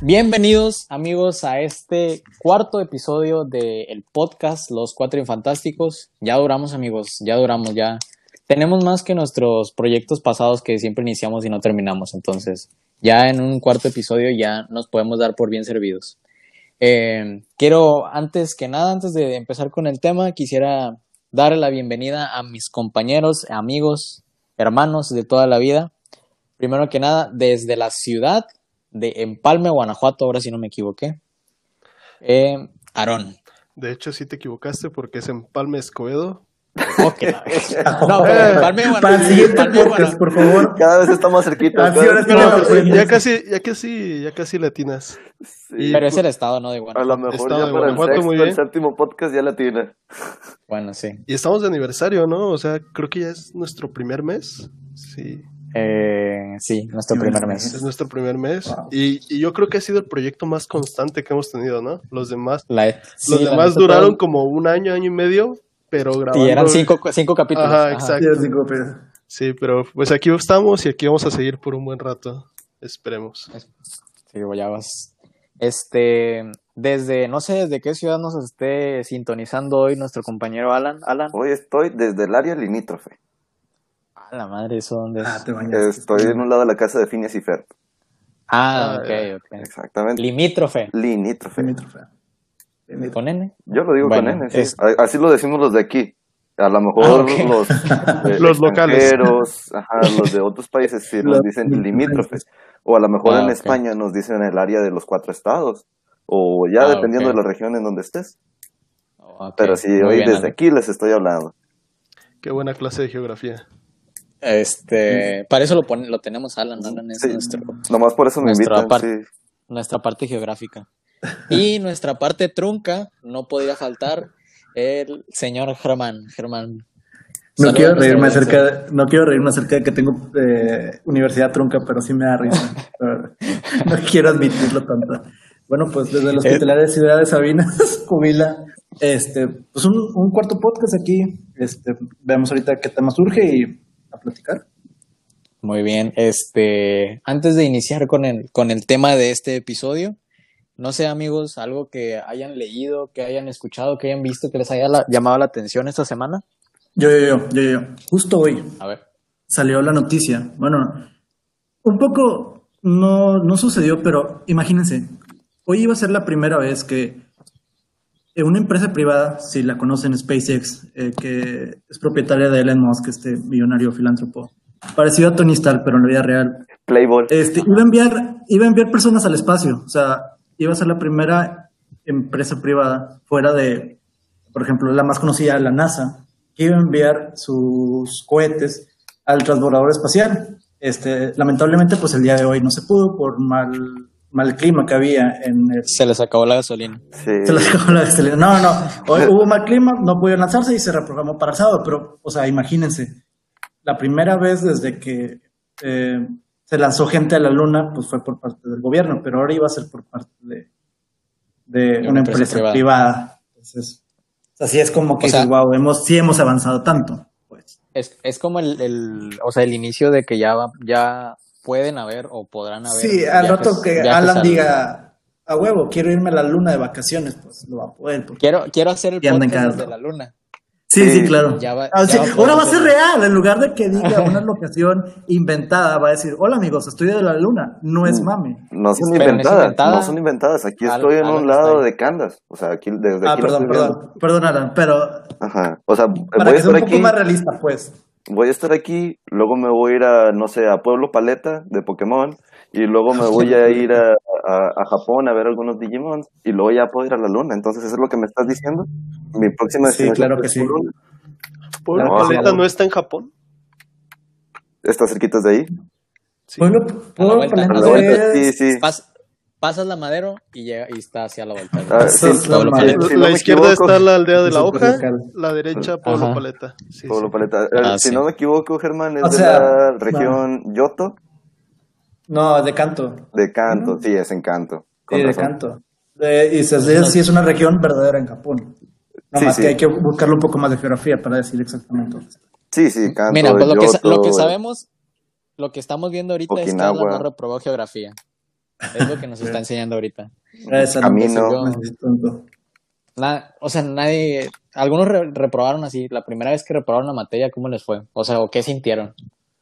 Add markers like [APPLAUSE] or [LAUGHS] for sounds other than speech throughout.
Bienvenidos amigos a este cuarto episodio del podcast Los Cuatro Infantásticos. Ya duramos amigos, ya duramos, ya tenemos más que nuestros proyectos pasados que siempre iniciamos y no terminamos. Entonces ya en un cuarto episodio ya nos podemos dar por bien servidos. Eh, quiero antes que nada, antes de empezar con el tema, quisiera darle la bienvenida a mis compañeros, amigos, hermanos de toda la vida. Primero que nada, desde la ciudad de Empalme, Guanajuato, ahora si no me equivoqué. Eh, Aarón. De hecho, sí te equivocaste porque es Empalme Escobedo. Vez. No, pero Empalme, Para el Guanajuato. siguiente podcast, por favor. Cada vez está más cerquita. Así ahora cerquita. Ya casi, ya casi, ya casi latinas. Sí, Pero es el estado, ¿no? De a Guanajuato. lo mejor Estado ya para el Guanajuato, sexto, muy el séptimo podcast ya la tiene. Bueno, sí. Y estamos de aniversario, ¿no? O sea, creo que ya es nuestro primer mes. Sí, Eh, sí, nuestro Sí, primer mes. es nuestro primer mes. Wow. Y, y yo creo que ha sido el proyecto más constante que hemos tenido, ¿no? Los demás, La- sí, los demás duraron todo- como un año, año y medio, pero grabando. Y eran cinco, cinco capítulos. Ajá, Ajá. exacto. Pero- Sí, pero pues aquí estamos y aquí vamos a seguir por un buen rato. Esperemos. Sí, ya vas. Este, desde, no sé desde qué ciudad nos esté sintonizando hoy nuestro compañero Alan. Alan, Hoy estoy desde el área limítrofe. A la madre, ¿eso dónde es? Ah, te bañaste. Estoy en un lado de la casa de Phineas y Ferb. Ah, Ah, ok, ok. Exactamente. Limítrofe. Limítrofe. Limítrofe. Limítrofe. ¿Con N? Yo lo digo Bueno, con N, sí. es- Así lo decimos los de aquí. A lo mejor Ah, los, eh, [LAUGHS] Los locales. [LAUGHS] ajá, los de otros países sí nos Los dicen limítrofes. O a lo mejor Ah, en. España nos dicen el área de los cuatro estados. O ya Ah, dependiendo de la región en donde estés. Pero sí, muy hoy bien, desde aquí les estoy hablando. Qué buena clase de geografía. Este, para eso lo, pone, lo tenemos Alan. Alan es Sí. nuestro, Nomás por eso me Nuestra invitan, sí. nuestra parte geográfica. Y [LAUGHS] nuestra parte trunca, no podría faltar el señor Germán. Germán. No quiero reírme acerca, de- no quiero reírme acerca de que tengo eh, universidad trunca, pero sí me da risa. [LAUGHS] No quiero admitirlo tanto. Bueno, pues desde el Hospitalario de Ciudad de Sabinas, [LAUGHS] Cubila, este, pues un, un cuarto podcast aquí. Este, veamos ahorita qué tema surge y a platicar. Muy bien, este, antes de iniciar con el, con el tema de este episodio, no sé amigos, algo que hayan leído, que hayan escuchado, que hayan visto, que les haya la- llamado la atención esta semana. Yo, yo, yo, yo, yo. Justo hoy A ver. salió la noticia. Bueno, un poco no, no sucedió, pero imagínense, hoy iba a ser la primera vez que una empresa privada, si la conocen, SpaceX, eh, que es propietaria de Elon Musk, este millonario filántropo, parecido a Tony Stark, pero en la vida real, Playboy. este, iba, a enviar, iba a enviar personas al espacio. O sea, iba a ser la primera empresa privada fuera de, por ejemplo, la más conocida, la NASA, que iba a enviar sus cohetes al transbordador espacial. Este, lamentablemente, pues el día de hoy no se pudo por mal, mal clima que había en el... Se les acabó la gasolina. Sí. Se les acabó la gasolina. No, no, hoy hubo mal clima, no pudieron lanzarse y se reprogramó para el sábado, pero, o sea, imagínense, la primera vez desde que eh, se lanzó gente a la luna, pues fue por parte del gobierno, pero ahora iba a ser por parte de, de una, empresa, privada. Entonces, así es como que O sea- dices, wow, hemos, sí hemos avanzado tanto. Pues. Es, es como el, el, o sea, el inicio de que ya, va- ya pueden haber o podrán haber. Sí, al viajes- rato que Alan al- diga, a huevo, quiero irme a la luna de vacaciones, pues lo va a poder. porque- Quiero, quiero hacer el podcast casa. desde la luna. Sí, sí, claro. ya va- Ah, ya sí, va a poder ahora va a ser real. En lugar de que diga [LAUGHS] una locación inventada, va a decir, hola amigos, estoy de la luna. No es mame. No son Pero inventadas, inventada. no son inventadas. Aquí Al- estoy en un lado de Candas. O sea, aquí desde Ah, aquí perdón, perdón. Perdón, Alan, pero Ajá. O sea, para voy que sea estar un poco aquí, más realista, pues. Voy a estar aquí, luego me voy a ir a, no sé, a Pueblo Paleta de Pokémon, y luego me voy a ir a, a, a Japón a ver algunos Digimons, y luego ya puedo ir a la luna. Entonces, ¿eso es lo que me estás diciendo? Mi próxima Sí, claro que es sí. la luna. ¿Pueblo No, Paleta no está en Japón? ¿Está cerquita de ahí? Sí. Pueblo, Paleta sí, sí. Pas- pasas la madero y, llega, y está hacia la vuelta. Ah, sí, es la si no la me izquierda equivoco- está la aldea de Es la hoja, local. la derecha Pueblo Ajá. Paleta. Sí, Pueblo sí. Paleta. Eh, Ah, si no me equivoco, Germán, es O de sea, la región Yoto, No, de canto. de Kanto. Sí, es en Kanto. Con Sí, de canto. Eh, y se sí es una región verdadera en Japón. Nada Sí, más sí. que hay que buscarle un poco más de geografía para decir exactamente. dónde está. Sí, sí, Kanto. Mira, pues lo que, sa- lo que Yoto, sabemos, lo que estamos viendo ahorita es que Okinawa. Alan no reprobó geografía. Es lo que nos está enseñando ahorita. [LAUGHS] No me sirvió, tonto. Na- o sea, nadie. Algunos re- reprobaron así. La primera vez que reprobaron la materia, ¿cómo les fue? O sea, ¿o qué sintieron?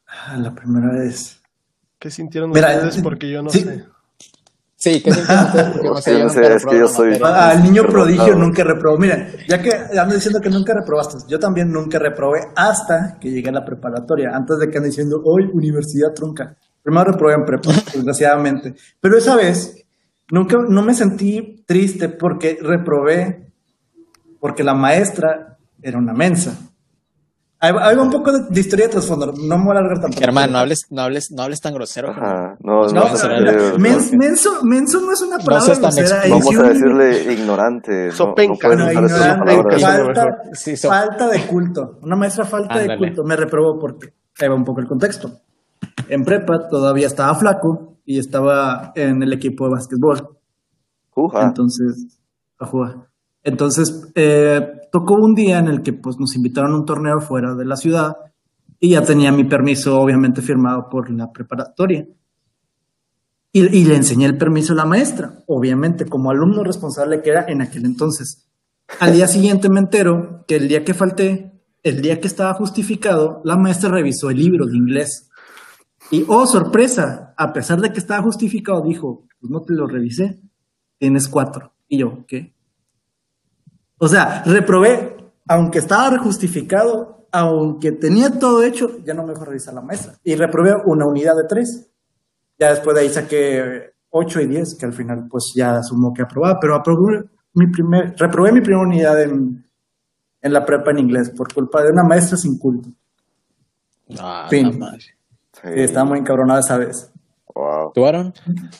Ah, La primera vez. ¿Qué sintieron Mira, ustedes? eh, Porque yo no sí. sé. Sí, ¿qué sintieron ustedes? [LAUGHS] Porque, o sea, Yo no nunca sé, es que yo soy-. Ah, Al niño prodigio nunca reprobó. Mira, ya que ando diciendo que nunca reprobaste, yo también nunca reprobé hasta que llegué a la preparatoria, antes de que anden diciendo, hoy universidad trunca. Primero reprobé en prepa, desgraciadamente. Pero esa vez, nunca, no me sentí triste porque reprobé, porque la maestra era una mensa. Ahí va, ahí va un poco de, de historia de trasfondo, no me voy a alargar tampoco. Hermano, no hables, no hables, no hables tan grosero. Ajá, no, No, no, No, pero a mira, mens- no, menso, menso no es una No palabra seas tan grosera. explícito. Vamos a decirle ignorante. No, no Sopenca. No, ignorante, falta. Sí, so- falta de culto. Una maestra falta de culto. Me reprobó porque ahí va un poco el contexto. En prepa todavía estaba flaco y estaba en el equipo de básquetbol. Uja. Entonces, a jugar. Entonces, eh, tocó un día en el que pues, nos invitaron a un torneo fuera de la ciudad y ya tenía mi permiso, obviamente, firmado por la preparatoria. Y, y le enseñé el permiso a la maestra, obviamente, como alumno responsable que era en aquel entonces. Al día siguiente me entero que el día que falté, el día que estaba justificado, la maestra revisó el libro de inglés. Y, oh, sorpresa, a pesar de que estaba justificado, dijo, pues no te lo revisé, tienes cuatro. Y yo, ¿qué? O sea, reprobé, aunque estaba justificado, aunque tenía todo hecho, ya no me dejó revisar la maestra. Y reprobé una unidad de tres. Ya después de ahí saqué ocho y diez, que al final pues ya asumo que aprobaba, pero aprobé mi primer, reprobé mi primera unidad en, en la prepa en inglés por culpa de una maestra sin culto. Ah, Fin. la madre. Sí. Sí, estaba muy encabronada esa vez. Wow. ¿Tú, Aaron?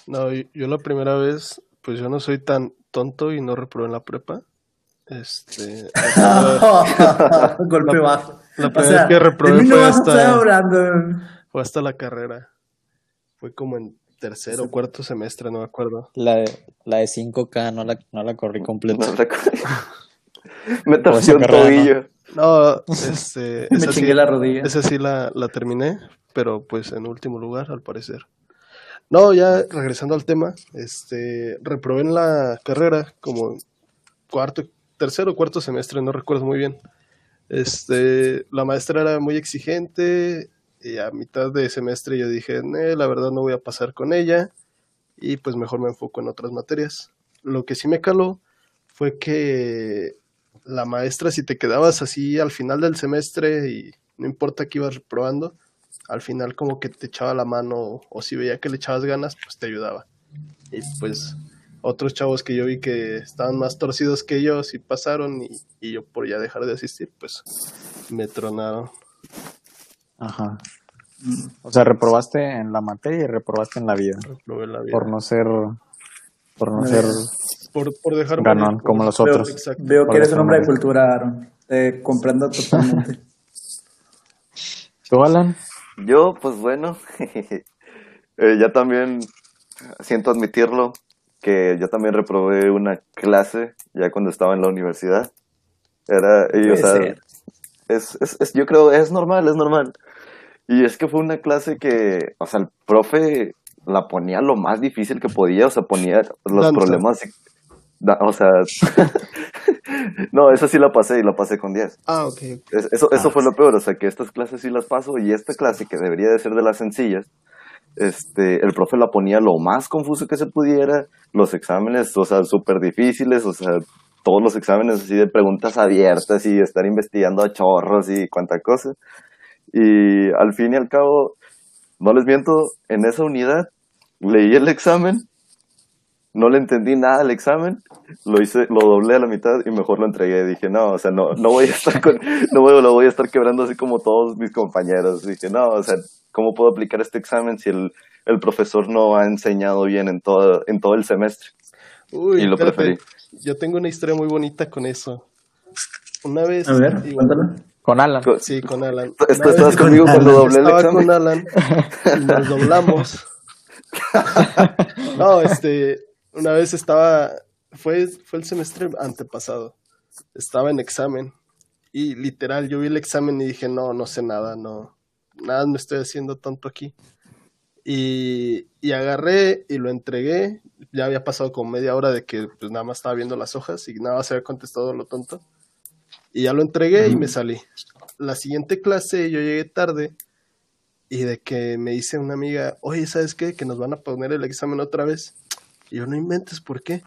No, yo, yo la primera vez, pues yo no soy tan tonto y no reprobé en la prepa. Este, [LAUGHS] la, Golpe bajo. la O primera sea, vez que reprobé no fue hasta, fue hasta la carrera. Fue como en tercero o cuarto semestre, no me acuerdo. La de, la de 5K no la, no la corrí completa. No recuerdo. [LAUGHS] Me Por torció un tobillo. No, este, [LAUGHS] Me esa sí, chingué la rodilla. esa sí la, la terminé, pero pues en último lugar, al parecer. No, ya regresando al tema, este, reprobé en la carrera como cuarto, tercero o cuarto semestre, no recuerdo muy bien. Este, la maestra era muy exigente y a mitad de semestre yo dije, "Nee, la verdad no voy a pasar con ella y pues mejor me enfoco en otras materias. Lo que sí me caló fue que la maestra, si te quedabas así al final del semestre y no importa que ibas reprobando, al final como que te echaba la mano o si veía que le echabas ganas, pues te ayudaba. Y pues otros chavos que yo vi que estaban más torcidos que yo, sí pasaron y, y yo por ya dejar de asistir, pues me tronaron. Ajá. O sea, reprobaste en la materia y reprobaste en la vida. Reprobé la vida. Por no ser. Por no Muy ser. Por, por dejar Ganón, morir, como pues. los otros. Exacto. Veo que eres un hombre de cultura, Aaron. Te comprendo totalmente. [LAUGHS] ¿Tú, Alan? Yo, pues bueno, [LAUGHS] eh, ya también siento admitirlo, que yo también reprobé una clase ya cuando estaba en la universidad. Era, y, o sea, es, es, es- yo creo, es normal, es normal. Y es que fue una clase que, o sea, el profe la ponía lo más difícil que podía, o sea, ponía los Danza. problemas, o sea, [LAUGHS] no, esa sí la pasé y la pasé con 10. Ah, ok. Es- Eso, eso fue lo peor, o sea, que estas clases sí las paso y esta clase que debería de ser de las sencillas, este, el profe la ponía lo más confuso que se pudiera, los exámenes, o sea, súper difíciles, o sea, todos los exámenes así de preguntas abiertas y estar investigando a chorros y cuánta cosa. Y al fin y al cabo, no les miento, en esa unidad leí el examen, no le entendí nada al examen, lo hice, lo doblé a la mitad y mejor lo entregué. Dije, no, o sea, no, no voy a estar con, no voy, lo voy a estar quebrando así como todos mis compañeros. Dije, no, o sea, ¿cómo puedo aplicar este examen si el, el profesor no ha enseñado bien en todo, en todo el semestre? Uy, Y lo espérate. preferí. Yo tengo una historia muy bonita con eso. Una vez. A ver, igual-. Con Alan. Sí, con Alan. ¿Tú Una estabas vez conmigo con cuando Alan. [LAUGHS] doblé el estaba examen? con Alan y nos doblamos. [LAUGHS] No, este, una vez estaba, fue, fue el semestre antepasado, estaba en examen y literal yo vi el examen y dije, no, no sé nada, no, nada me estoy haciendo tonto aquí. Y, y agarré y lo entregué. Ya había pasado como media hora de que pues nada más estaba viendo las hojas y nada más había contestado lo tonto. Y ya lo entregué y me salí. La siguiente clase yo llegué tarde y de que me dice una amiga, oye, ¿sabes qué? Que nos van a poner el examen otra vez. Y yo no inventes, ¿por qué?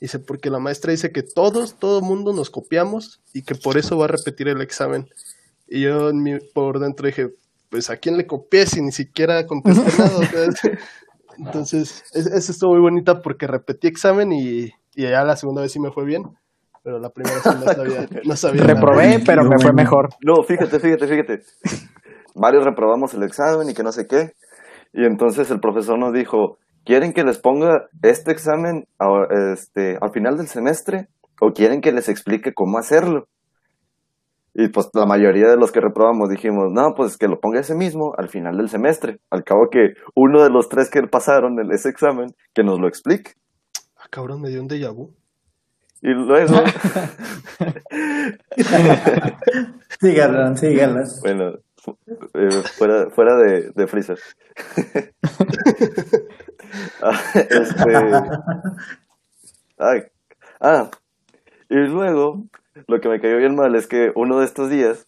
Dice, porque la maestra dice que todos, todo mundo nos copiamos y que por eso va a repetir el examen. Y yo en mi- por dentro dije, pues a quién le copié si ni siquiera contesté [LAUGHS] nada. Entonces, es- esa estuvo muy bonita porque repetí examen y, y ya la segunda vez sí me fue bien, pero la primera sí no sabía, [LAUGHS] no sabía nada. Reprobé, pero me fue mejor. No, fíjate, fíjate, fíjate. Varios reprobamos el examen y que no sé qué. Y entonces el profesor nos dijo, ¿quieren que les ponga este examen a- este, al final del semestre o quieren que les explique cómo hacerlo? Y pues la mayoría de los que reprobamos dijimos, no, pues que lo ponga ese mismo al final del semestre. Al cabo que uno de los tres que pasaron en ese examen, que nos lo explique. Ah, cabrón, me dio un déjà vu. Y luego, [LAUGHS] Síganla, síganla. bueno, eh, fuera, fuera de, de Freezer. [LAUGHS] [LAUGHS] Este, ay, ah, y luego, lo que me cayó bien mal es que uno de estos días,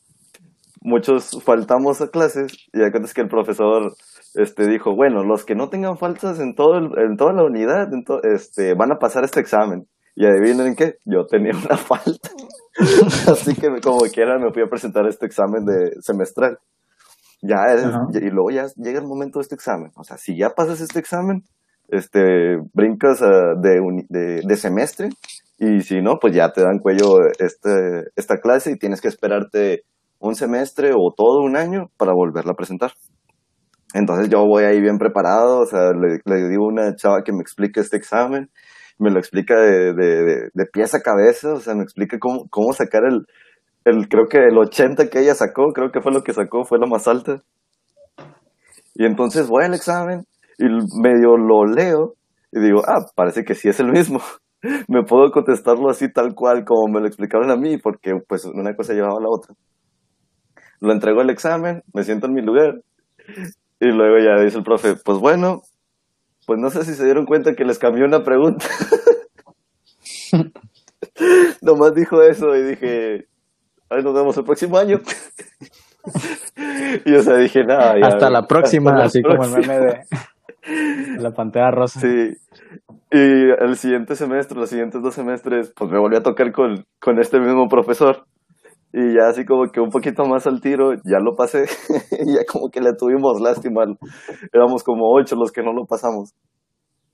muchos faltamos a clases y es que el profesor este, dijo, bueno, los que no tengan faltas en, todo el- en toda la unidad en to- este, van a pasar este examen. Y adivinen qué, yo tenía una [LAUGHS] falta. Así que como quiera me fui a presentar este examen de semestral. Ya Ajá. y luego ya llega el momento de este examen. O sea, si ya pasas este examen, este, brincas ah, de, de, de semestre y si no, pues ya te dan cuello este, esta clase y tienes que esperarte un semestre o todo un año para volverla a presentar. Entonces yo voy ahí bien preparado, o sea, le, le digo a una chava que me explique este examen, me lo explica de, de, de, de pies a cabeza, o sea, me explica cómo, cómo sacar el, el, creo que el 80 que ella sacó, creo que fue lo que sacó, fue la más alta. Y entonces voy al examen y medio lo leo y digo, ah, parece que sí es el mismo. [LAUGHS] Me puedo contestarlo así tal cual como me lo explicaron a mí, porque pues una cosa llevaba a la otra. Lo entrego el examen, me siento en mi lugar y luego ya dice el profe, pues bueno, pues no sé si se dieron cuenta que les cambió una pregunta. [LAUGHS] Nomás dijo eso y dije, ay, nos vemos el próximo año. [LAUGHS] y o sea, dije, nada, ya, Hasta la próxima, hasta la así como el próxima". meme de [LAUGHS] la pantera rosa. Sí. Y el siguiente semestre, los siguientes dos semestres, pues me volví a tocar con, con este mismo profesor. Y ya así como que un poquito más al tiro, ya lo pasé. y [LAUGHS] ya como que le tuvimos lástima. Éramos como ocho los que no lo pasamos.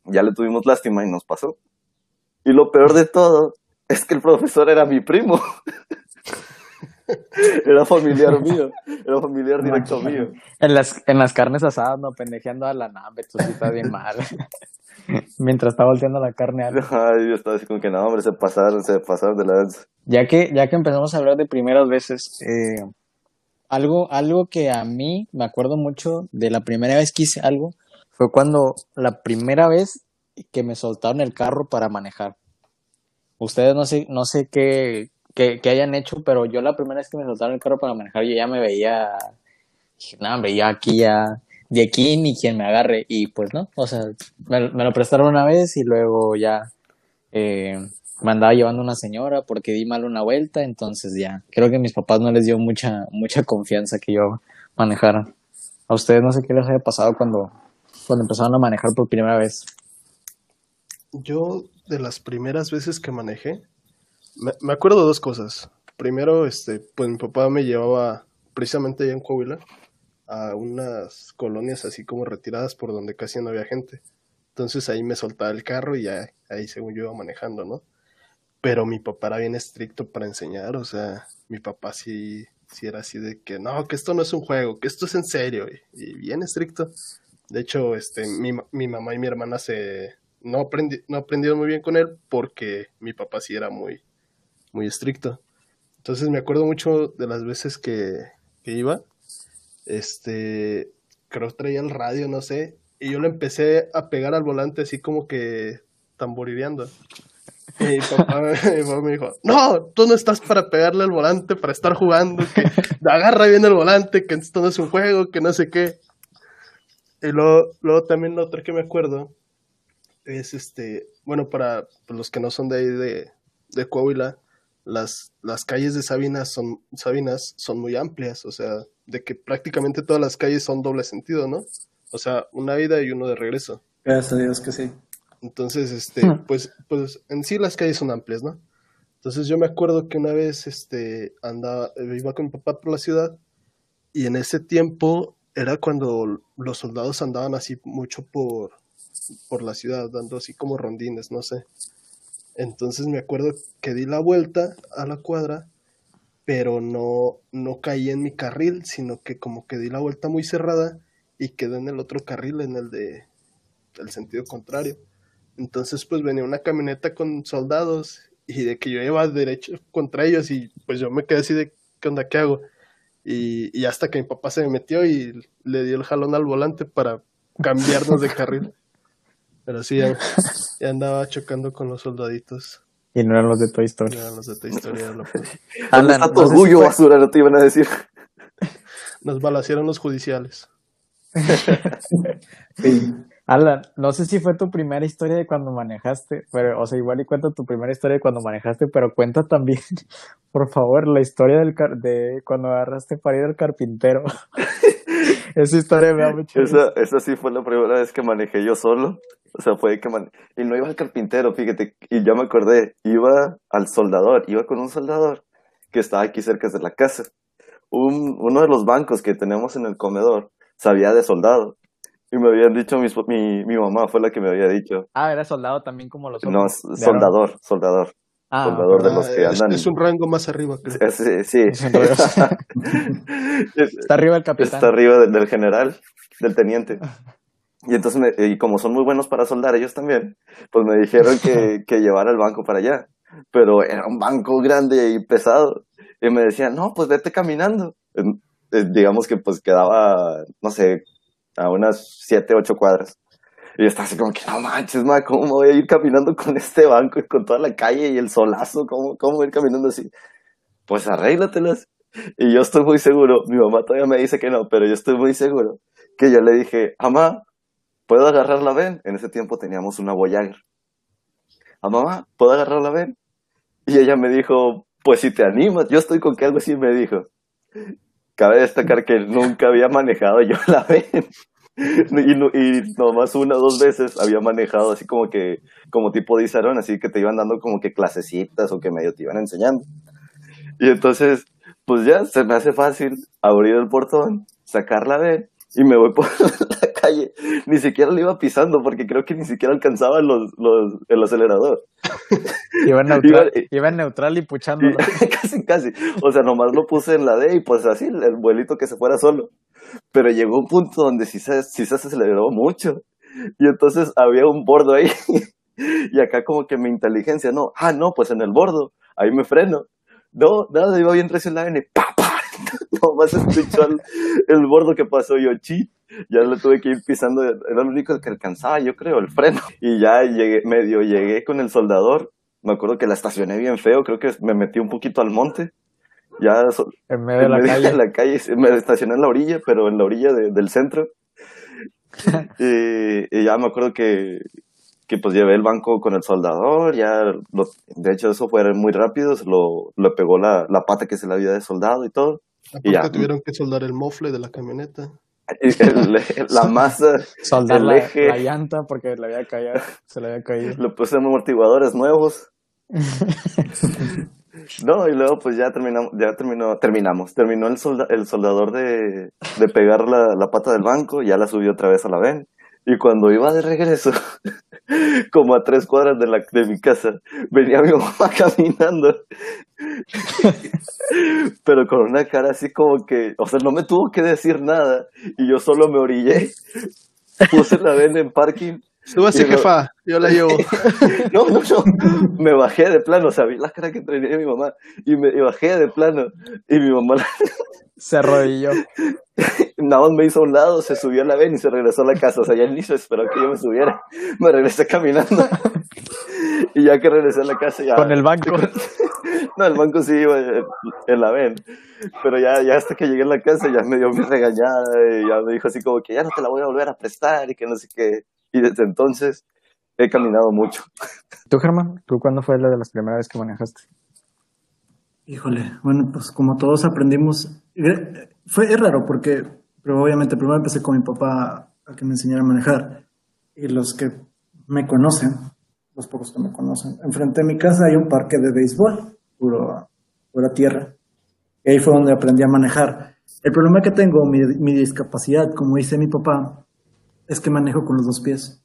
Ya le tuvimos lástima y nos pasó. Y lo peor de todo es que el profesor era mi primo. [LAUGHS] [LAUGHS] era familiar mío. Era familiar directo mío. En las, en las carnes asadas, no, pendejeando a la nave, tú sí estás bien mal. [LAUGHS] Mientras está volteando la carne. al- Ay, yo estaba así como que no, hombre, se pasaron, se pasaron de la danza. Ya que, ya que empezamos a hablar de primeras veces, eh, algo, algo que a mí me acuerdo mucho de la primera vez que hice algo fue cuando la primera vez que me soltaron el carro para manejar. Ustedes no sé, no sé qué, qué hayan hecho, pero yo la primera vez que me soltaron el carro para manejar, yo ya me veía, dije, no, hombre, ya aquí ya, de aquí ni quien me agarre. Y pues no, o sea, me, lo prestaron una vez y luego ya eh, me andaba llevando una señora porque di mal una vuelta, entonces ya, creo que mis papás no les dio mucha, mucha confianza que yo manejara. A ustedes no sé qué les haya pasado cuando, cuando empezaron a manejar por primera vez. Yo, de las primeras veces que manejé, me, acuerdo de dos cosas. Primero, este, pues mi papá me llevaba precisamente allá en Coahuila a unas colonias así como retiradas por donde casi no había gente. Entonces ahí me soltaba el carro y ya ahí según yo iba manejando, ¿no? Pero mi papá era bien estricto para enseñar, o sea, mi papá sí, sí era así de que no, que esto no es un juego, que esto es en serio, y, bien estricto. De hecho, este, mi, mi mamá y mi hermana se no, aprendi, no aprendieron muy bien con él porque mi papá sí era muy, muy estricto. Entonces me acuerdo mucho de las veces que, que iba, este, creo traía el radio, no sé, y yo le empecé a pegar al volante así como que tamborileando. Y mi papá, [LAUGHS] mi papá me dijo, no, tú no estás para pegarle al volante, para estar jugando, que agarra bien el volante, que esto no es un juego, que no sé qué. Y luego, luego también lo otro que me acuerdo es este, bueno, para los que no son de ahí de, de Coahuila, las, las calles de Sabinas son, Sabinas son muy amplias, o sea, de que prácticamente todas las calles son doble sentido, ¿no? O sea, una ida y uno de regreso. Gracias a Dios que sí. Entonces, este, pues, pues en sí las calles son amplias, ¿no? Entonces yo me acuerdo que una vez, este, andaba, iba con mi papá por la ciudad y en ese tiempo era cuando los soldados andaban así mucho por, por la ciudad, dando así como rondines, no sé. Entonces me acuerdo que di la vuelta a la cuadra, pero no, no caí en mi carril, sino que como que di la vuelta muy cerrada y quedé en el otro carril, en el de el sentido contrario. Entonces pues venía una camioneta con soldados y de que yo iba derecho contra ellos y pues yo me quedé así de ¿qué onda? ¿Qué hago? Y, y hasta que mi papá se me metió y le dio el jalón al volante para cambiarnos de carril. Pero sí, ya, [LAUGHS] ya andaba chocando con los soldaditos. Y no eran los de Toy Story. Ya los de tu historia. lo- ¿Dónde Alan, está tu no orgullo, fue- basura? No te iban a decir. [LAUGHS] Nos balacearon los judiciales. [LAUGHS] Sí. Alan, no sé si fue tu primera historia de cuando manejaste, pero, o sea, igual y cuenta tu primera historia de cuando manejaste, pero cuenta también, por favor, la historia del car- de cuando agarraste para ir al carpintero. Esa historia me da mucho Esa, esa sí fue la primera vez que manejé yo solo. O sea, fue que man... Y no iba al carpintero, fíjate. Y ya me acordé. Iba al soldador. Iba con un soldador que estaba aquí cerca de la casa. Un, uno de los bancos que tenemos en el comedor sabía de soldado. Y me habían dicho, mis- mi, mi mamá fue la que me había dicho. Ah, era soldado también como los No, otros. de soldador, soldador. Ah, soldador de Ah, los que es, andan. es un rango más arriba, creo. Eh, Sí, sí. [LAUGHS] Es. Es- [LAUGHS] Está arriba el capitán. Está arriba del, del general, del teniente. [LAUGHS] Y entonces, me- y como son muy buenos para soldar ellos también, pues me dijeron que, [LAUGHS] que llevara el banco para allá. Pero era un banco grande y pesado. Y me decían, no, pues vete caminando. Eh, digamos que pues quedaba, no sé, a unas siete, ocho cuadras. Y yo estaba así como que, no manches, ma, ¿cómo voy a ir caminando con este banco y con toda la calle y el solazo? ¿Cómo, cómo voy a ir caminando así? Pues arréglatelas. Y yo estoy muy seguro, mi mamá todavía me dice que no, pero yo estoy muy seguro que yo le dije, mamá, ¿puedo agarrar la ven? En ese tiempo teníamos una Voyager. A mamá, ¿puedo agarrar la ven? Y ella me dijo, pues si te animas, yo estoy con que algo así me dijo. Cabe destacar que nunca había manejado yo la ven. [LAUGHS] Y, y nomás una o dos veces había manejado así como que, como tipo de Isarón, así que te iban dando como que clasecitas o que medio te iban enseñando. Y entonces, pues ya se me hace fácil abrir el portón, sacar la ven y me voy por [LAUGHS] la calle. Ni siquiera le iba pisando porque creo que ni siquiera alcanzaba los, los, el acelerador. [LAUGHS] Iba en neutral, Iba- iba en neutral y puchándolo. Y- [LAUGHS] casi, casi. O sea, nomás lo puse en la D y pues así, el vuelito que se fuera solo. Pero llegó un punto donde sí se, sí se aceleró mucho. Y entonces había un bordo ahí. [LAUGHS] Y acá como que mi inteligencia, no, ah, no, pues en el bordo, ahí me freno. No, nada, iba bien recién la N, pa, pa. Nomás escuchó el, el bordo que pasó yo, chi. Ya le tuve que ir pisando, era lo único que alcanzaba, yo creo, el freno. Y ya llegué, medio llegué con el soldador. Me acuerdo que la estacioné bien feo, creo que me metí un poquito al monte. Ya so- En medio de en la medio calle. de la calle, me estacioné en la orilla, pero en la orilla de- del centro. [LAUGHS] y, y ya me acuerdo que, que pues llevé el banco con el soldador, ya, lo- de hecho eso fue muy rápido, se lo, le pegó la, la pata que se le había de soldado y todo. Y ya. Aparte tuvieron que soldar el mofle de la camioneta. [LAUGHS] El- la masa, Soldar el la, eje. la llanta porque le había caído, se le había caído. le puse amortiguadores nuevos. [LAUGHS] No, y luego pues ya terminamos, ya terminó, terminamos, terminó el, solda- el soldador de, de pegar la, la pata del banco, ya la subió otra vez a la ven, y cuando iba de regreso, [LAUGHS] como a tres cuadras de, la, de mi casa, venía mi mamá [LAUGHS] caminando, [LAUGHS] pero con una cara así como que, o sea, no me tuvo que decir nada, y yo solo me orillé, puse la ven en parking, Súbase, jefa, yo la llevo. [LAUGHS] no, no, no. Me bajé de plano, o sea, vi la cara que tenía mi mamá y me y bajé de plano. Y mi mamá [LAUGHS] Se arrodilló. nada más me hizo a un lado, se subió a la ven y se regresó a la casa. O sea, ya ni se esperó que yo me subiera. Me regresé caminando. [LAUGHS] Y ya que regresé a la casa, ya. Con el banco. No, el banco sí iba en, en la ven. Pero ya, ya hasta que llegué a la casa ya me dio mi regañada y ya me dijo así como que ya no te la voy a volver a prestar y que no sé qué. Y desde entonces he caminado mucho. ¿Tú, Germán? ¿Tú cuándo fue la de las primeras veces que manejaste? Híjole, bueno, pues como todos aprendimos, eh, fue es raro porque pero obviamente primero empecé con mi papá a que me enseñara a manejar y los que me conocen, los pocos que me conocen, enfrente de mi casa hay un parque de béisbol, puro, pura tierra. Y ahí fue donde aprendí a manejar. El problema que tengo, mi, mi discapacidad, como dice mi papá, es que manejo con los dos pies.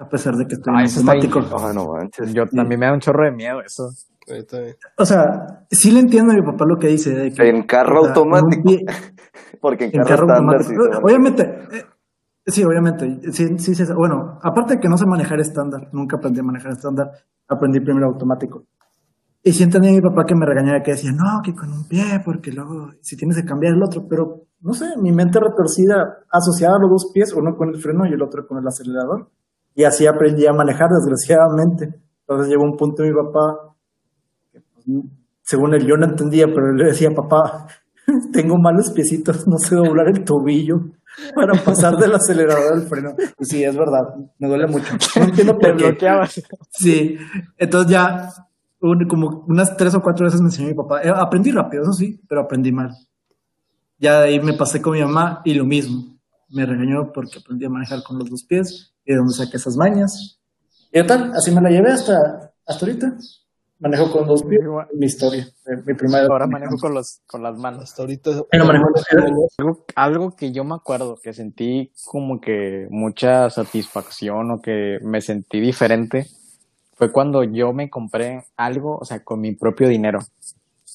A pesar de que estoy Ah, en eso está automático. Ah, no manches. Yo también me da un chorro de miedo eso. Ahí está bien. O sea, sí le entiendo a mi papá lo que dice. de que, En carro o sea, automático. pie- [LAUGHS] Porque en en carro, carro estándar automático. sí obviamente, eh, sí, obviamente. Sí, sí, sí, bueno, aparte de que no sé manejar estándar, nunca aprendí a manejar estándar, aprendí primero automático. Y sí entendía a mi papá que me regañaba, que decía, no, que con un pie, porque luego si tienes que cambiar el otro, pero no sé, mi mente retorcida asociaba los dos pies, uno con el freno y el otro con el acelerador. Y así aprendí a manejar, desgraciadamente. Entonces llegó un punto mi papá, que, pues, según él yo no entendía, pero él le decía, papá, [LAUGHS] tengo malos piecitos, no sé doblar el tobillo para pasar del acelerador al freno. Y sí, es verdad, me duele mucho. [LAUGHS] No entiendo Te por qué. bloqueabas. Sí, entonces ya un- como unas tres o cuatro veces me enseñó mi papá. Eh, aprendí rápido, eso sí, pero aprendí mal. Ya de ahí me pasé con mi mamá y lo mismo. Me regañó porque aprendí a manejar con los dos pies y de donde saqué esas mañas. Y tal, así me la llevé hasta, hasta ahorita. Manejo con dos pies, Igual. mi historia, mi primera Ahora manejo con, los, con las manos. Hasta ahorita. Pero manejo. Algo, algo que yo me acuerdo, que sentí como que mucha satisfacción o que me sentí diferente, fue cuando yo me compré algo, o sea, con mi propio dinero.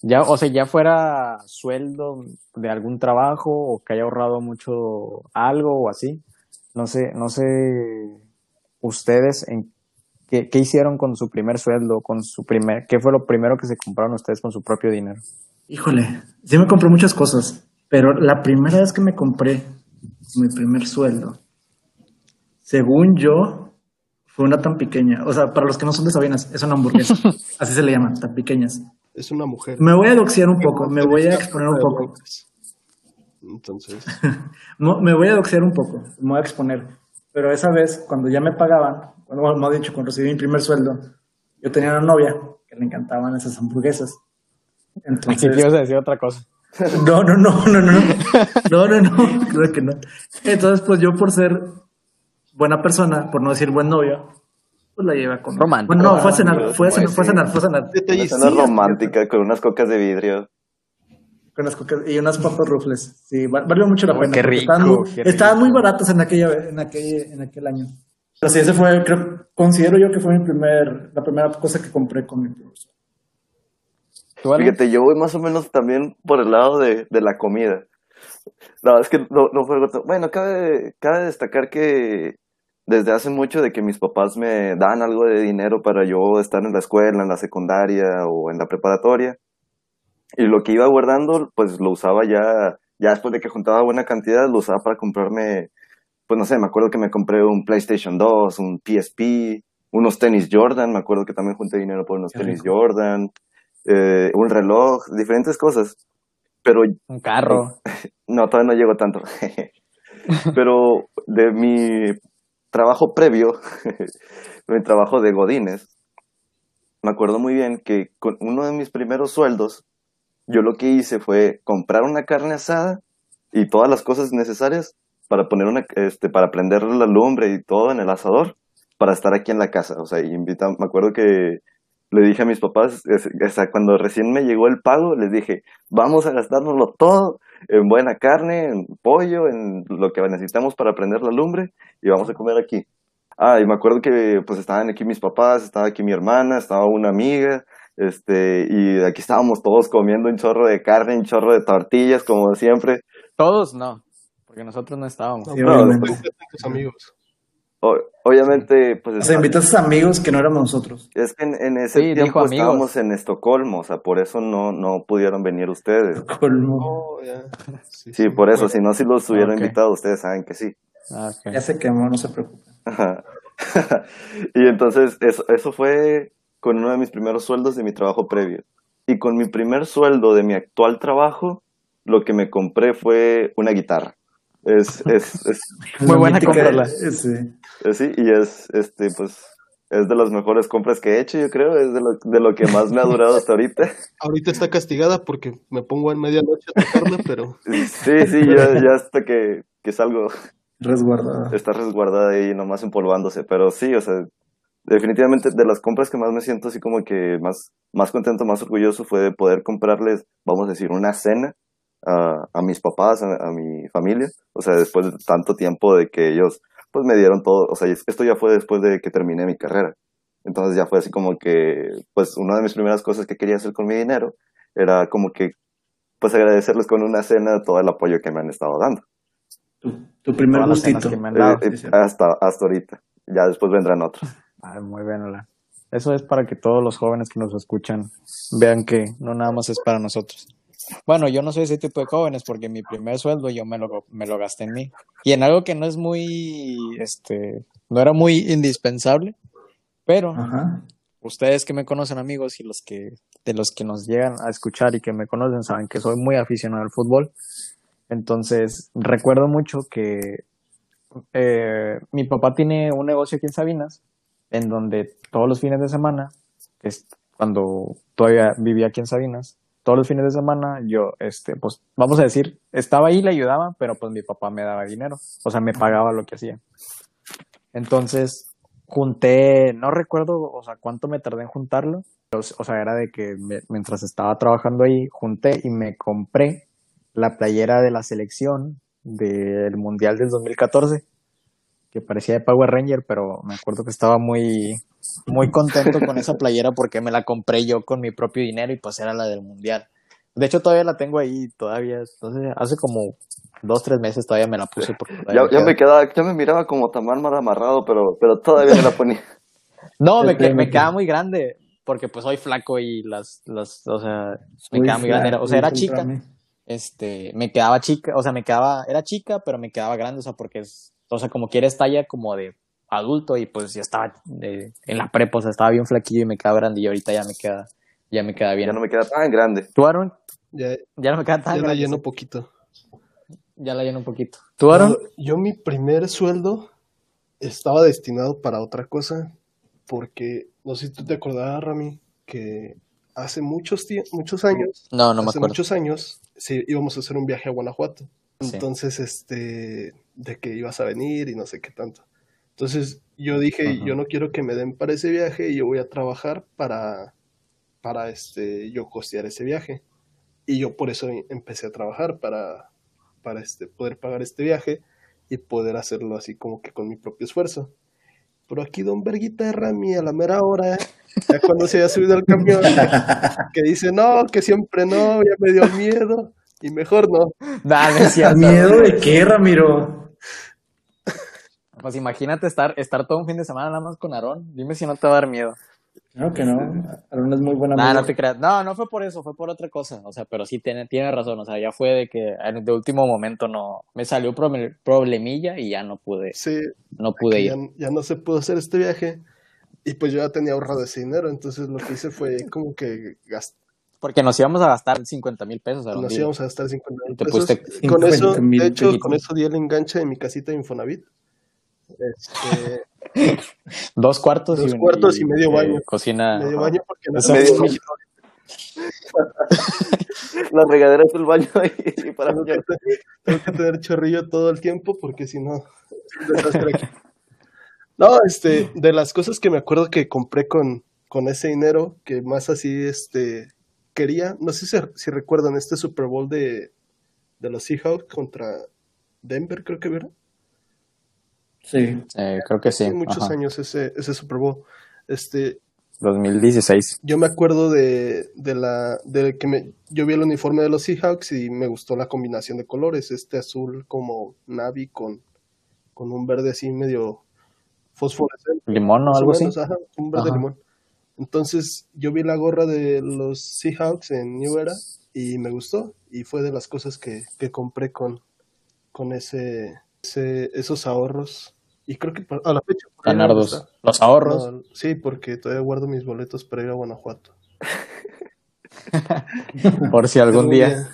Ya, o sea, ya fuera sueldo de algún trabajo o que haya ahorrado mucho algo o así. No sé, no sé ustedes en qué, qué hicieron con su primer sueldo, con su primer, qué fue lo primero que se compraron ustedes con su propio dinero. Híjole, sí me compré muchas cosas, pero la primera vez que me compré mi primer sueldo, según yo, fue una tan pequeña. O sea, para los que no son de Sabinas, es una hamburguesa. [LAUGHS] Así se le llaman, tan pequeñas. Es una mujer. Me voy a doxear un poco, me voy a exponer un poco. Entonces. [LAUGHS] me voy a doxear un poco, me voy a exponer. Pero esa vez, cuando ya me pagaban, bueno, más dicho, cuando recibí mi primer sueldo, yo tenía una novia que le encantaban esas hamburguesas. Entonces. Aquí te ibas otra cosa. [LAUGHS] No, no, no, no, no. No, [LAUGHS] no, no, creo que no. Entonces, pues yo por ser buena persona, por no decir buen novio, pues la lleva con. Romántica. Bueno, no, fue a cenar, fue a cenar, fue a cenar, fue a cenar. Fue a cenar. Sí, romántica con unas cocas de vidrio. Con las cocas y unas papas rufles. Sí, val- valió mucho la Uy, pena. qué rico, Estaban muy, qué rico. estaban muy baratas en aquella, en aquel, en aquel año. Pero sí, ese fue, creo, considero yo que fue mi primer, la primera cosa que compré con mi primer sueldo. ¿Tú, Ale? Fíjate, yo voy más o menos también por el lado de, de la comida. No, es que no, no fue Bueno, cabe, cabe destacar que desde hace mucho de que mis papás me dan algo de dinero para yo estar en la escuela, en la secundaria o en la preparatoria. Y lo que iba guardando, pues lo usaba ya, ya después de que juntaba buena cantidad, lo usaba para comprarme, pues no sé, me acuerdo que me compré un PlayStation 2, un PSP, unos tenis Jordan, me acuerdo que también junté dinero por unos Qué tenis rico. Jordan, eh, un reloj, diferentes cosas. Pero Un carro. [LAUGHS] no, todavía no llego tanto. [LAUGHS] Pero de mi trabajo previo, [LAUGHS] mi trabajo de Godines, me acuerdo muy bien que con uno de mis primeros sueldos, yo lo que hice fue comprar una carne asada y todas las cosas necesarias para poner una, este, para prender la lumbre y todo en el asador para estar aquí en la casa. O sea, invita, me acuerdo que le dije a mis papás, es- cuando recién me llegó el pago, les dije, vamos a gastárnoslo todo en buena carne, en pollo, en lo que necesitamos para prender la lumbre y vamos a comer aquí. Ah, y me acuerdo que pues estaban aquí mis papás, estaba aquí mi hermana, estaba una amiga, este, y aquí estábamos todos comiendo un chorro de carne, un chorro de tortillas, como siempre. Todos no, porque nosotros no estábamos. Sí, No, obviamente. Cuéntale a tus amigos. O- obviamente, pues O sea, invitaste a amigos que no éramos nosotros. es que en, en ese Sí, dijo tiempo amigos. estábamos en Estocolmo, o sea, por eso no, no pudieron venir ustedes. Colmo. Oh. Sí, Sí, por eso, si no, si los hubiera Ok. invitado, ustedes saben que sí. Ah, ok. Ya se quemó, no se preocupen. [LAUGHS] Y entonces eso, eso fue con uno de mis primeros sueldos de mi trabajo previo. y con mi primer sueldo de mi actual trabajo, lo que me compré fue una guitarra. Es, [LAUGHS] es, es, Muy buena mítica, compra, la- eh, sí. es- sí, y es, este, pues, es de las mejores compras que he hecho, yo creo, es de lo, de lo que más me ha durado hasta ahorita. [LAUGHS] Ahorita está castigada porque me pongo en medianoche a tocarla, pero [LAUGHS] Sí, sí, ya, ya hasta que, que salgo, Resguardada. está resguardada ahí nomás empolvándose, pero sí, o sea, definitivamente de las compras que más me siento así como que más, más contento, más orgulloso fue de poder comprarles, vamos a decir, una cena a, a mis papás, a, a mi familia, o sea, después de tanto tiempo de que ellos pues me dieron todo, o sea, esto ya fue después de que terminé mi carrera. Entonces ya fue así como que, pues una de mis primeras cosas que quería hacer con mi dinero era como que, pues agradecerles con una cena todo el apoyo que me han estado dando. Tu, tu primer Todas gustito. que me han dado. Eh, eh, hasta, hasta ahorita. Ya después vendrán otros. Muy bien, Ola. Eso es para que todos los jóvenes que nos escuchan vean que no nada más es para nosotros. Bueno, yo no soy ese tipo de jóvenes porque mi primer sueldo yo me lo, me lo gasté en mí. Y en algo que no es muy, este, no era muy indispensable, pero Ajá. ustedes que me conocen amigos y los que, de los que nos llegan a escuchar y que me conocen saben que soy muy aficionado al fútbol. Entonces, recuerdo mucho que eh, mi papá tiene un negocio aquí en Sabinas, en donde todos los fines de semana, es cuando todavía vivía aquí en Sabinas, todos los fines de semana yo, este, pues, vamos a decir, estaba ahí, le ayudaba, pero pues mi papá me daba dinero, o sea, me pagaba lo que hacía. Entonces, junté, no recuerdo, o sea, cuánto me tardé en juntarlo, o sea, era de que mientras estaba trabajando ahí, junté y me compré la playera de la selección del Mundial del 2014, que parecía de Power Ranger, pero me acuerdo que estaba muy, muy contento con esa playera porque me la compré yo con mi propio dinero y pues era la del Mundial. De hecho, todavía la tengo ahí, todavía, entonces, hace como dos, tres meses todavía me la puse. Porque Ya, queda. me quedaba, ya me miraba como tamal mal amarrado, pero, pero todavía me la ponía. [LAUGHS] No, me, Este, que- me me- queda muy grande, porque pues soy flaco y las, las, o sea, me Soy queda muy grande. O sea, era chica, este, me quedaba chica, o sea, me quedaba, era chica, pero me quedaba grande, o sea, porque es, o sea, como que eres talla como de adulto y pues ya estaba de- en la prepa, o sea, estaba bien flaquillo y me quedaba grande y ahorita ya me queda, ya me queda bien. Ya no me queda tan grande. ¿Tú, Aaron? ya, Ya no me queda tan ya la grande, lleno sí. poquito. Ya la lleno un poquito. ¿Tú, Aaron? Yo, yo mi primer sueldo estaba destinado para otra cosa, porque no sé si tú te acordabas, Rami, que hace muchos, muchos años, No, no me hace acuerdo. muchos años, sí, íbamos a hacer un viaje a Guanajuato. Sí. Entonces, este, de que ibas a venir y no sé qué tanto. Entonces, yo dije, Ajá. yo no quiero que me den para ese viaje y yo voy a trabajar para, para este, yo costear ese viaje. Y yo por eso empecé a trabajar para, para este, poder pagar este viaje y poder hacerlo así como que con mi propio esfuerzo. Pero aquí Don Verguita de Rami a la mera hora, ya cuando se había subido al camión, [LAUGHS] que dice, no, que siempre no, ya me dio miedo, y mejor no. Es [LAUGHS] cierto. ¿Miedo de qué, Ramiro? Pues imagínate estar, estar todo un fin de semana nada más con Aarón. Dime si no te va a dar miedo. Claro que no. Aaron es muy buena Nah, no te creas. No, no fue por eso, fue por otra cosa. O sea, pero sí tiene, tiene razón. O sea, ya fue de que en- de último momento no. Me salió proble- problemilla y ya no pude, Sí, no pude ir. ya, ya no se pudo hacer este viaje. Y pues yo ya tenía ahorrado ese dinero, entonces lo que hice fue como que gastar, Porque nos íbamos a gastar 50 mil pesos. Aarón, nos íbamos a gastar 50 mil Te pesos. pusiste Y con eso, 50,000 de hecho, pesitos. con eso di el enganche de mi casita de Infonavit. Este, Dos cuartos, Dos y, cuartos y medio eh, baño. Cocina. medio baño porque no medio-. [LAUGHS] La regadera es el baño y, y para tengo, que, tengo que tener chorrillo todo el tiempo porque si no. No, este, de las cosas que me acuerdo que compré con, con ese dinero, que más así, este, quería, no sé si, si recuerdan este Super Bowl de, de los Seahawks contra Denver, creo que vieron. Sí. Eh, creo que sí. Hace muchos ajá. años ese, ese Super Bowl. Este, 2016. yo me acuerdo de, de la de que me, yo vi el uniforme de los Seahawks y me gustó la combinación de colores, este azul como navy con, con un verde así medio fosforescente, Limón o algo así. ajá, un verde Ajá. limón. Entonces yo vi la gorra de los Seahawks en New Era y me gustó y fue de las cosas que, que compré con, con ese, ese- esos ahorros y creo que a la fecha a- Los ahorros. no, sí, porque todavía guardo mis boletos para ir a Guanajuato. [LAUGHS] Por si algún día.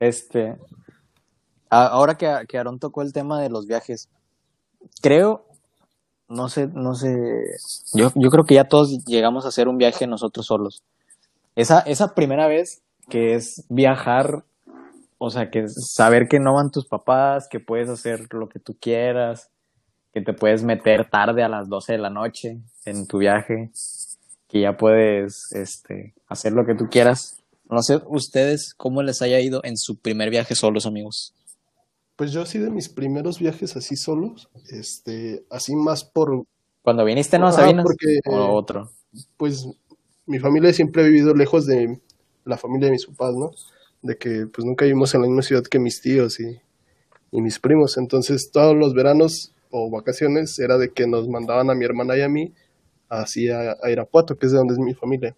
Este. Ahora que, que Aaron tocó el tema de los viajes, creo, no sé, no sé. Yo, yo creo que ya todos llegamos a hacer un viaje nosotros solos. Esa, esa primera vez que es viajar, o sea, que es saber que no van tus papás, que puedes hacer lo que tú quieras, que te puedes meter tarde a las 12 de la noche en tu viaje, que ya puedes este, hacer lo que tú quieras. No sé ustedes cómo les haya ido en su primer viaje solos, amigos. Pues yo así de mis primeros viajes así solos, este, así más por, Cuando viniste, ¿no, Ajá, Sabinas? porque- O otro. pues mi familia siempre ha vivido lejos de la familia de mis papás, ¿no? De que pues nunca vivimos en la misma ciudad que mis tíos y, y mis primos. Entonces todos los veranos o vacaciones era de que nos mandaban a mi hermana y a mí así a, Irapuato, que es de donde es mi familia.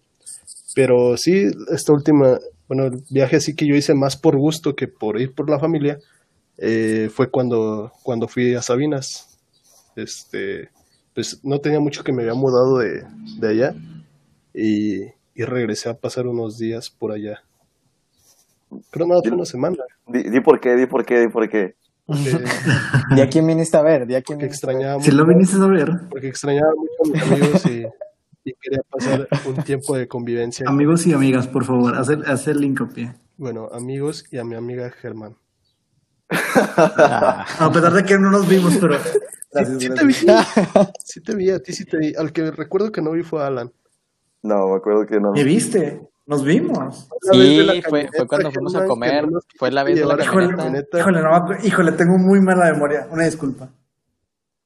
Pero sí, esta última, bueno, el viaje así que yo hice más por gusto que por ir por la familia, eh, fue cuando, cuando fui a Sabinas. Este, pues no tenía mucho que me había mudado de, de allá y, y regresé a pasar unos días por allá. Creo nada, fue una semana. Di, di por qué, di por qué, di por qué. Porque, [LAUGHS] ¿De a quién viniste a ver? ¿De a quién extrañaba Si lo viniste a ver, porque extrañaba mucho a mis amigos y, y quería pasar un tiempo de convivencia. amigos y amigas, por favor, hacer, hacer el hincapié. Bueno, amigos y a mi amiga Germán. Ah, A pesar de que no nos vimos, pero. Sí, Gracias, sí te vi, sí te vi, a ti sí te vi. Al que recuerdo que no vi fue a Alan. No, me acuerdo que no. ¿Me viste? Nos vimos. De Sí, fue, fue cuando fuimos a comer. Fue la vez de la camioneta. camioneta. híjole, no híjole, tengo muy mala memoria. Una disculpa.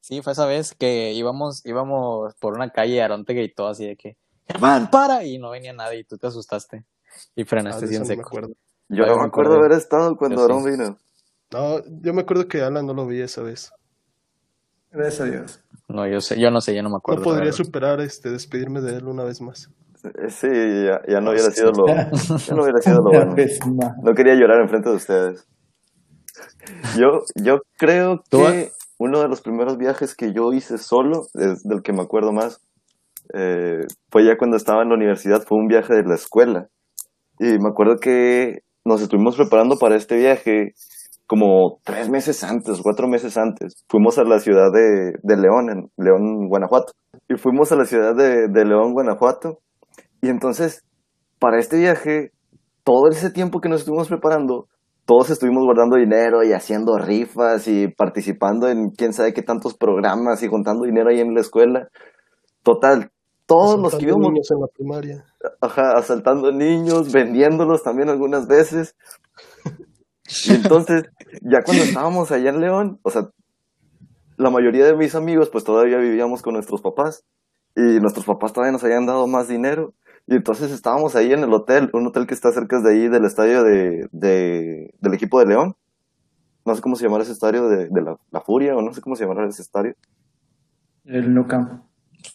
Sí, fue esa vez que íbamos, íbamos por una calle y Aaron te gritó así de que, Germán, para, y no venía nadie y tú te asustaste y Ah, frenaste de no me seco. acuerdo. Yo no me acuerdo haber estado cuando sí. Aaron vino. No, yo me acuerdo que Alan no lo vi esa vez. Gracias a Dios. No, yo sé, yo no sé, yo no me acuerdo. No podría superar este despedirme de él una vez más. Eh, Sí, ya, ya no hubiera sido lo, ya no hubiera sido lo bueno. [LAUGHS] No. Quería llorar enfrente de ustedes. Yo, yo creo que uno de los primeros viajes que yo hice solo, es del que me acuerdo más, eh, fue ya cuando estaba en la universidad, fue un viaje de la escuela. Y me acuerdo que nos estuvimos preparando para este viaje como tres meses antes, cuatro meses antes. Fuimos a la ciudad de, de León, en León, Guanajuato. Y fuimos a la ciudad de, de León, Guanajuato. Y entonces, para este viaje, todo ese tiempo que nos estuvimos preparando, todos estuvimos guardando dinero y haciendo rifas y participando en quién sabe qué tantos programas y juntando dinero ahí en la escuela. Total, todos los que íbamos, niños en la primaria. ajá, asaltando niños, vendiéndolos también algunas veces. Y entonces, ya cuando estábamos allá en León, o sea, la mayoría de mis amigos pues todavía vivíamos con nuestros papás y nuestros papás todavía nos habían dado más dinero. Y entonces estábamos ahí en el hotel, un hotel que está cerca de ahí del estadio de, de- del equipo de León. No sé cómo se llamará ese estadio de, de la, la Furia o no sé cómo se llamará ese estadio. El no camp.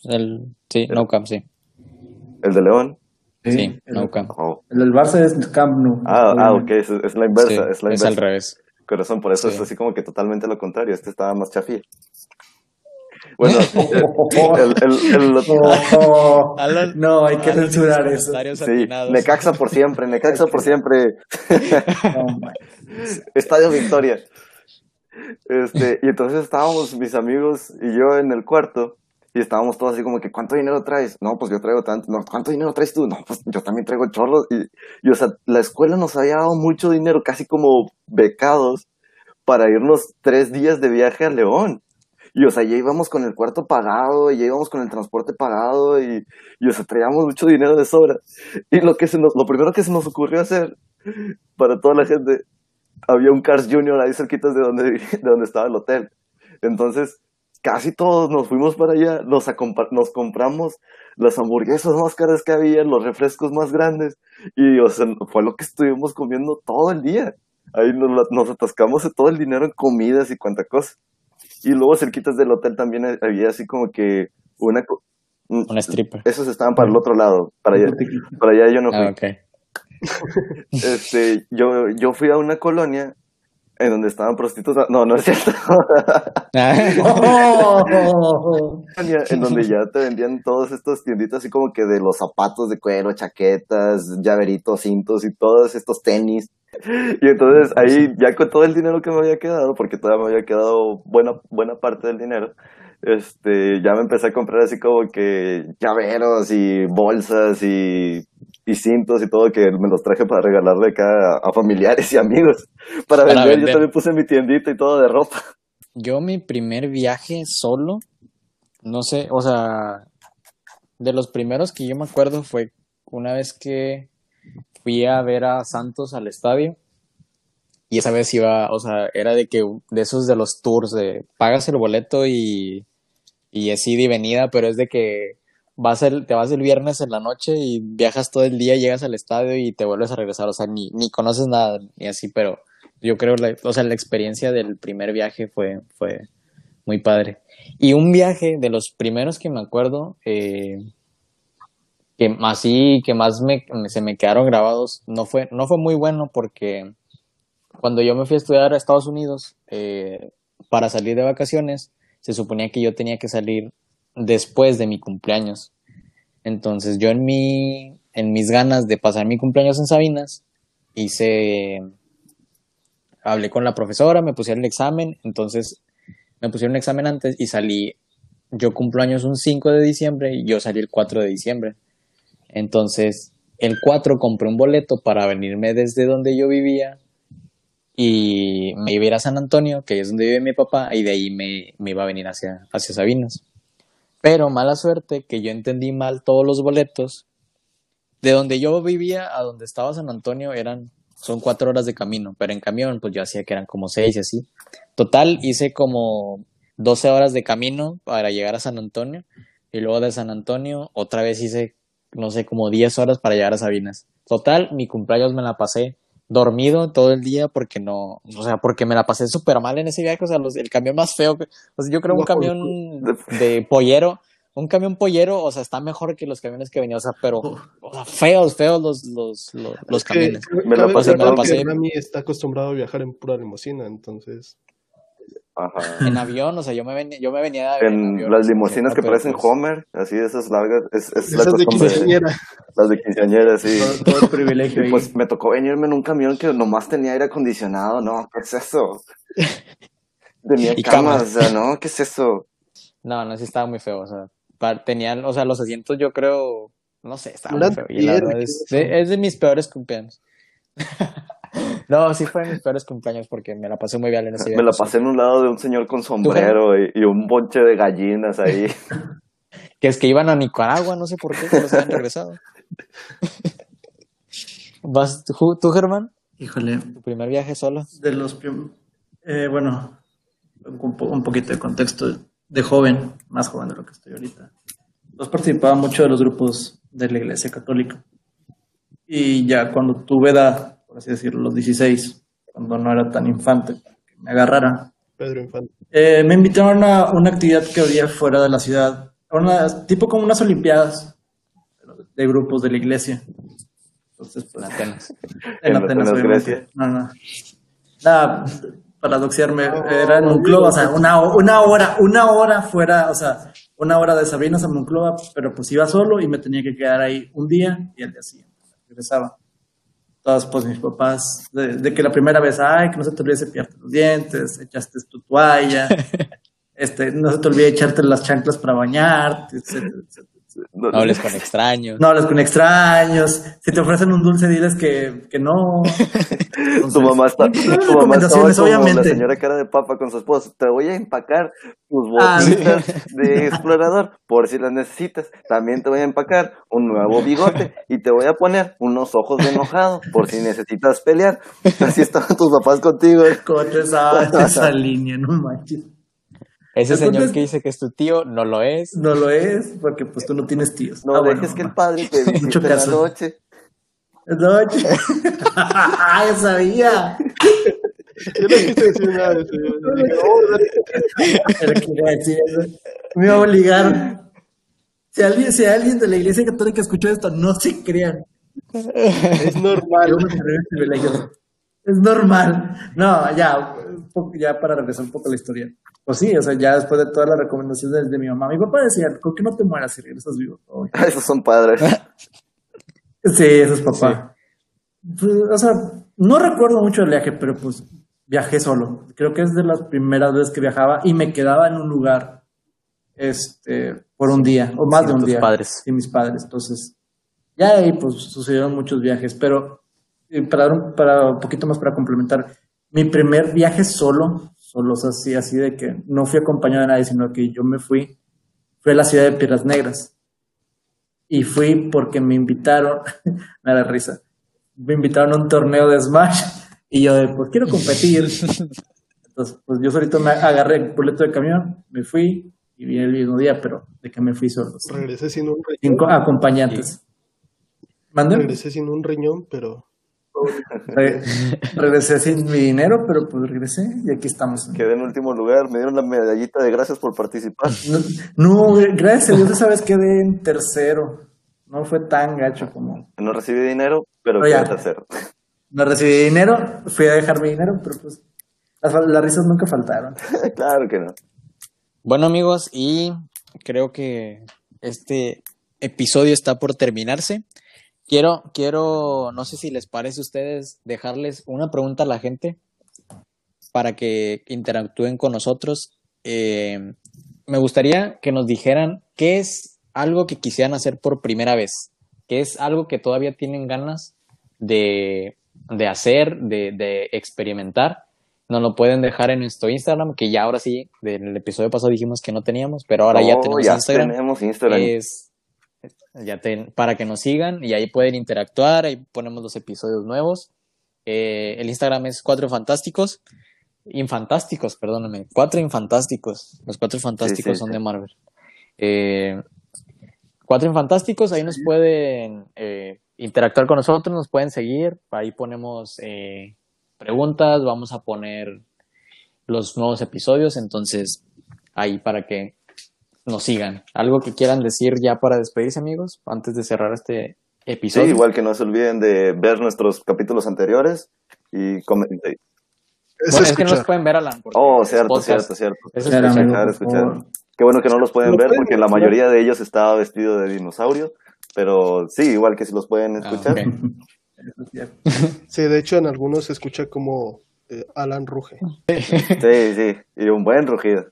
El, sí, no camp, sí. El de León. Sí, el, no camp. Oh. el del Barça es Camp Nou. Ah, ah, ok, es, es la inversa, Sí, es la es inversa. al revés. Corazón, por eso Sí. es así como que totalmente lo contrario. Este estaba más chafía. Bueno, [LAUGHS] el, el, el- Oh, Alan- no, hay que Alan censurar eso. sí. Necaxa por siempre, Necaxa por siempre. [LAUGHS] Estadio Victoria. Este, y entonces estábamos mis amigos y yo en el cuarto y estábamos todos así como que, ¿cuánto dinero traes? No, pues yo traigo tanto. No, ¿cuánto dinero traes tú? No, pues yo también traigo chorros. Y, y, o sea, la escuela nos había dado mucho dinero, casi como becados, para irnos tres días de viaje a León. Y, o sea, ya íbamos con el cuarto pagado, y ya íbamos con el transporte pagado, y, y o sea, traíamos mucho dinero de sobra. Y lo, que se nos, lo primero que se nos ocurrió hacer, para toda la gente, había un Cars Junior ahí cerquitas de donde, [LAUGHS] de donde estaba el hotel. Entonces, casi todos nos fuimos para allá, nos, nos compramos las hamburguesas más caras que había, los refrescos más grandes, y o sea, fue lo que estuvimos comiendo todo el día. Ahí nos atascamos de todo el dinero en comidas y cuanta cosa. Y luego cerquitas del hotel también había así como que una... co- Un stripper. Esos estaban para el otro lado, para allá, para allá yo no fui Ah, ok. [LAUGHS] este, yo, yo fui a una colonia en donde estaban prostitutas. No, no es cierto. [LAUGHS] [LAUGHS] Oh. en donde ya te vendían todos estos tienditas así como que de los zapatos de cuero, chaquetas, llaveritos, cintos y todos estos tenis. Y entonces ahí ya con todo el dinero que me había quedado, porque todavía me había quedado buena, buena parte del dinero, este, ya me empecé a comprar así como que llaveros y bolsas y, y cintos y todo que me los traje para regalarle acá a, a familiares y amigos. [LAUGHS] Para, Para vender, vender. yo también puse mi tiendita y todo de ropa. Yo mi primer viaje solo, no sé, o sea, de los primeros que yo me acuerdo fue una vez que fui a ver a Santos al estadio y esa vez iba, o sea, era de que de esos de los tours de pagas el boleto y, y es ida y venida, pero es de que vas te vas el viernes en la noche y viajas todo el día, llegas al estadio y te vuelves a regresar, o sea, ni, ni conoces nada ni así, pero yo creo, la, o sea, la experiencia del primer viaje fue, fue muy padre. Y un viaje de los primeros que me acuerdo, eh, que así, que más me, se me quedaron grabados, no fue, no fue muy bueno porque cuando yo me fui a estudiar a Estados Unidos, eh, para salir de vacaciones, se suponía que yo tenía que salir después de mi cumpleaños. Entonces yo en mi, en mis ganas de pasar mi cumpleaños en Sabinas, hice, hablé con la profesora, me pusieron el examen, entonces me pusieron el examen antes y salí, yo cumplo años un 5 de diciembre y yo salí el 4 de diciembre. Entonces, el 4 compré un boleto para venirme desde donde yo vivía y me iba a ir a San Antonio, que es donde vive mi papá, y de ahí me, me iba a venir hacia, hacia Sabinas. Pero mala suerte que yo entendí mal todos los boletos. De donde yo vivía a donde estaba San Antonio eran, son cuatro horas de camino, pero en camión pues yo hacía que eran como seis y así. Total, hice como 12 horas de camino para llegar a San Antonio y luego de San Antonio otra vez hice, no sé, como 10 horas para llegar a Sabinas. Total, mi cumpleaños me la pasé dormido todo el día porque no, o sea, porque me la pasé súper mal en ese viaje, o sea, los- el camión más feo, que- o sea, yo creo un camión de pollero, un camión pollero, o sea, está mejor que los camiones que venía, o sea, pero, o sea, feos, feos los, los, los, los que camiones. Me la pasé aclarar mal. que Rami está acostumbrado a viajar en pura limusina, entonces. Ajá. En avión, o sea, yo me venía, yo me venía de- En avión, las limusinas que parecen pues, Homer, así de esas largas, es, es la Esas de costumbre. quinceañera. Las de quinceañera, sí. Todo, todo el privilegio Y ahí. pues me tocó venirme en un camión que nomás tenía aire acondicionado, no, ¿qué es eso? [LAUGHS] Tenía Y camas, camas. o sea, no, ¿qué es eso? No, no, sí estaba muy feo, o sea, tenían, o sea, los asientos yo creo, no sé, estaba muy feo. Y la piedra, verdad ¿qué es, de, es de mis peores cumpleaños. [LAUGHS] no, sí fue de mis peores cumpleaños porque me la pasé muy bien en ese Me la pasé en un lado de un señor con sombrero y, y un bonche de gallinas ahí. [LAUGHS] Que es que iban a Nicaragua, no sé por qué, no se habían regresado. [LAUGHS] ¿Vas tú, tú, Germán? Híjole, ¿Tu primer viaje solo? de los eh, bueno, un, po- un poquito de contexto de joven, más joven de lo que estoy ahorita. Pues participaba mucho de los grupos de la Iglesia Católica. Y ya cuando tuve edad, por así decirlo, los 16, cuando no era tan infante, que me agarrara, Pedro Infante. eh, me invitaron a una actividad que había fuera de la ciudad, una, tipo como unas olimpiadas de grupos de la iglesia. Entonces, pues, En Atenas. en En- Atenas. Grecia. No, no. Nada, para doxearme, era en Monclova, o sea, una, una hora, una hora fuera, o sea, una hora de Sabinas a Monclova, pero pues iba solo y me tenía que quedar ahí un día y al día siguiente regresaba. Entonces, pues mis papás, de, de que la primera vez, ay, que no se te olvide cepillarte los dientes, echaste tu toalla, [LAUGHS] este, no se te olvide echarte las chanclas para bañarte, etcétera, etcétera. No, No hables con extraños. [LAUGHS] No hables con extraños. Si te ofrecen un dulce, diles que, que no. [LAUGHS] tu mamá está, tu mamá recomendaciones, como la obviamente. señora cara de papa con su esposo. Te voy a empacar tus Ah, botitas [LAUGHS] de explorador por si las necesitas. También te voy a empacar un nuevo bigote y te voy a poner unos ojos de enojado por si necesitas pelear. Así estaban tus papás contigo. ¿Cómo te sabes esa línea? No manches. Ese señor que dice que es tu tío no lo es. No lo es, porque pues tú no tienes tíos. No Ah, bueno, dejes que el mamá. padre te [LAUGHS] visite en la noche. No, ch- ah, ya sabía. Yo no quise decir nada de eso. Me iba a obligar. Si alguien, si alguien de la iglesia católica escuchó esto, no se crean. Es normal. Es normal. No, ya, ya para regresar un poco a la historia. Pues sí, o sea, ya después de todas las recomendaciones de mi mamá, mi papá decía, ¿con qué no te mueras si regresas vivo? Oh, [LAUGHS] Esos son padres. Sí, eso es papá. Pues, o sea, no recuerdo mucho el viaje, pero pues viajé solo. Creo que es de las primeras veces que viajaba y me quedaba en un lugar este, por un día, o más Sí, de un tus día. padres. Sí, mis padres. Entonces, ya ahí pues sucedieron muchos viajes, pero eh, para dar un, para un poquito más para complementar, mi primer viaje solo, solo, o sea, así, así de que no fui acompañado de nadie, sino que yo me fui, fue a la ciudad de Piedras Negras. Y fui porque me invitaron, [LAUGHS] me da risa, me invitaron a un torneo de Smash y yo de, pues quiero competir. Entonces, pues yo solito me agarré el boleto de camión, me fui y vine el mismo día, pero de que me fui solo. Regresé sin un riñón. co- acompañantes. Regresé sin un riñón, pero Re- regresé sin mi dinero, pero pues regresé y aquí estamos. Quedé en último lugar, me dieron la medallita de gracias por participar. No, no, gracias a Dios esa vez quedé en tercero. No fue tan gacho como... No recibí dinero, pero Pero ya. quedé tercero. No recibí dinero, fui a dejar mi dinero, pero pues las, las risas nunca faltaron. [LAUGHS] claro que no. Bueno amigos, y creo que este episodio está por terminarse. Quiero, quiero, no sé si les parece a ustedes dejarles una pregunta a la gente para que interactúen con nosotros. Eh, me gustaría que nos dijeran qué es algo que quisieran hacer por primera vez, qué es algo que todavía tienen ganas de, de hacer, de, de experimentar. Nos lo pueden dejar en nuestro Instagram, que ya ahora sí, del episodio pasado dijimos que no teníamos, pero ahora ya Oh, tenemos ya Instagram. tenemos Instagram. Es ya para que nos sigan y ahí pueden interactuar, ahí ponemos los episodios nuevos. Eh, el Instagram es Cuatro Fantásticos, Infantásticos, perdóname, Cuatro Infantásticos. Los Cuatro Fantásticos sí, son sí. de Marvel. Eh, cuatro Infantásticos, ahí nos pueden eh, interactuar con nosotros, nos pueden seguir, ahí ponemos eh, preguntas, vamos a poner los nuevos episodios, entonces ahí para que nos sigan. ¿Algo que quieran decir ya para despedirse, amigos, antes de cerrar este Sí, episodio? igual que no se olviden de ver nuestros capítulos anteriores y comentar. es Bueno, es que no los pueden ver, Alan. Oh, cierto, podcast. cierto, cierto. Es escuchar. escuchar, escuchar. Qué bueno que no los pueden ver porque la mayoría de ellos estaba vestido de dinosaurio, pero sí, igual que si los pueden Ah, escuchar. [LAUGHS] Sí, de hecho en algunos se escucha como eh, Alan ruge. Sí, sí, y un buen rugido.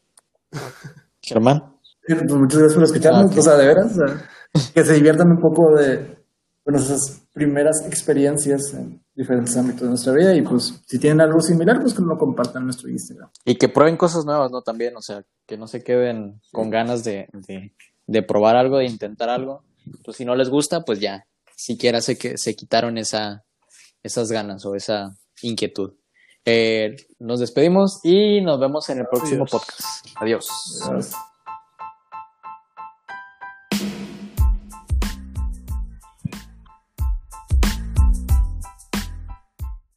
[LAUGHS] Germán. Pues muchas gracias por escucharnos, Ah, ok. o sea, de veras, o sea, que se diviertan un poco de bueno, esas primeras experiencias en diferentes ámbitos de nuestra vida y pues si tienen algo similar, pues que lo compartan en nuestro Instagram. Y que prueben cosas nuevas, ¿no? También, o sea, que no se queden con ganas de, de, de probar algo, de intentar algo. Pues si no les gusta, pues ya, siquiera se, que, se quitaron esa, esas ganas o esa inquietud. Eh, nos despedimos y nos vemos en el próximo Adiós. podcast. Adiós. Adiós.